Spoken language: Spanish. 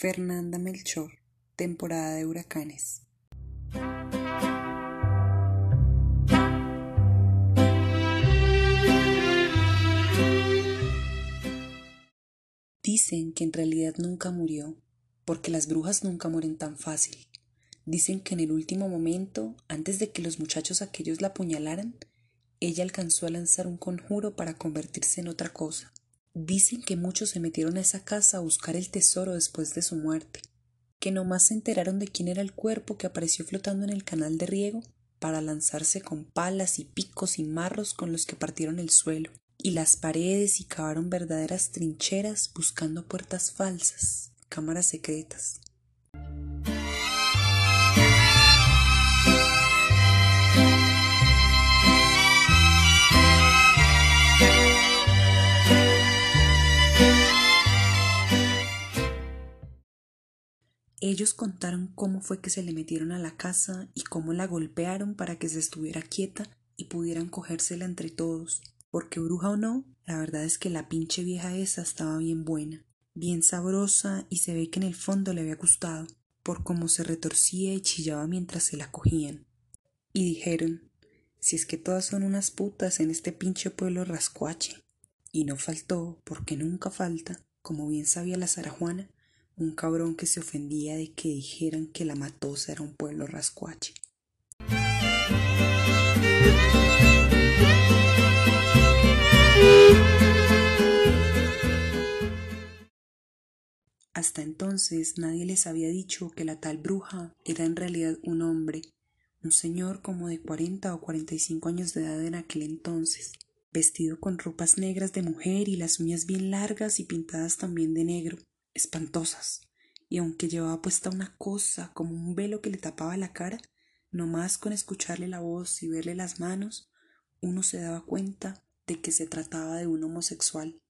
Fernanda Melchor, temporada de huracanes. Dicen que en realidad nunca murió, porque las brujas nunca mueren tan fácil. Dicen que en el último momento, antes de que los muchachos aquellos la apuñalaran, ella alcanzó a lanzar un conjuro para convertirse en otra cosa. Dicen que muchos se metieron a esa casa a buscar el tesoro después de su muerte, que nomás se enteraron de quién era el cuerpo que apareció flotando en el canal de riego para lanzarse con palas y picos y marros con los que partieron el suelo, y las paredes y cavaron verdaderas trincheras buscando puertas falsas, cámaras secretas. Ellos contaron cómo fue que se le metieron a la casa y cómo la golpearon para que se estuviera quieta y pudieran cogérsela entre todos. Porque bruja o no, la verdad es que la pinche vieja esa estaba bien buena, bien sabrosa y se ve que en el fondo le había gustado, por cómo se retorcía y chillaba mientras se la cogían. Y dijeron, si es que todas son unas putas en este pinche pueblo rascuache. Y no faltó, porque nunca falta, como bien sabía la Juana, un cabrón que se ofendía de que dijeran que la Matosa era un pueblo rascuache. Hasta entonces nadie les había dicho que la tal bruja era en realidad un hombre, un señor como de cuarenta o cuarenta y cinco años de edad en aquel entonces, vestido con ropas negras de mujer y las uñas bien largas y pintadas también de negro, espantosas, y aunque llevaba puesta una cosa como un velo que le tapaba la cara, no más con escucharle la voz y verle las manos, uno se daba cuenta de que se trataba de un homosexual.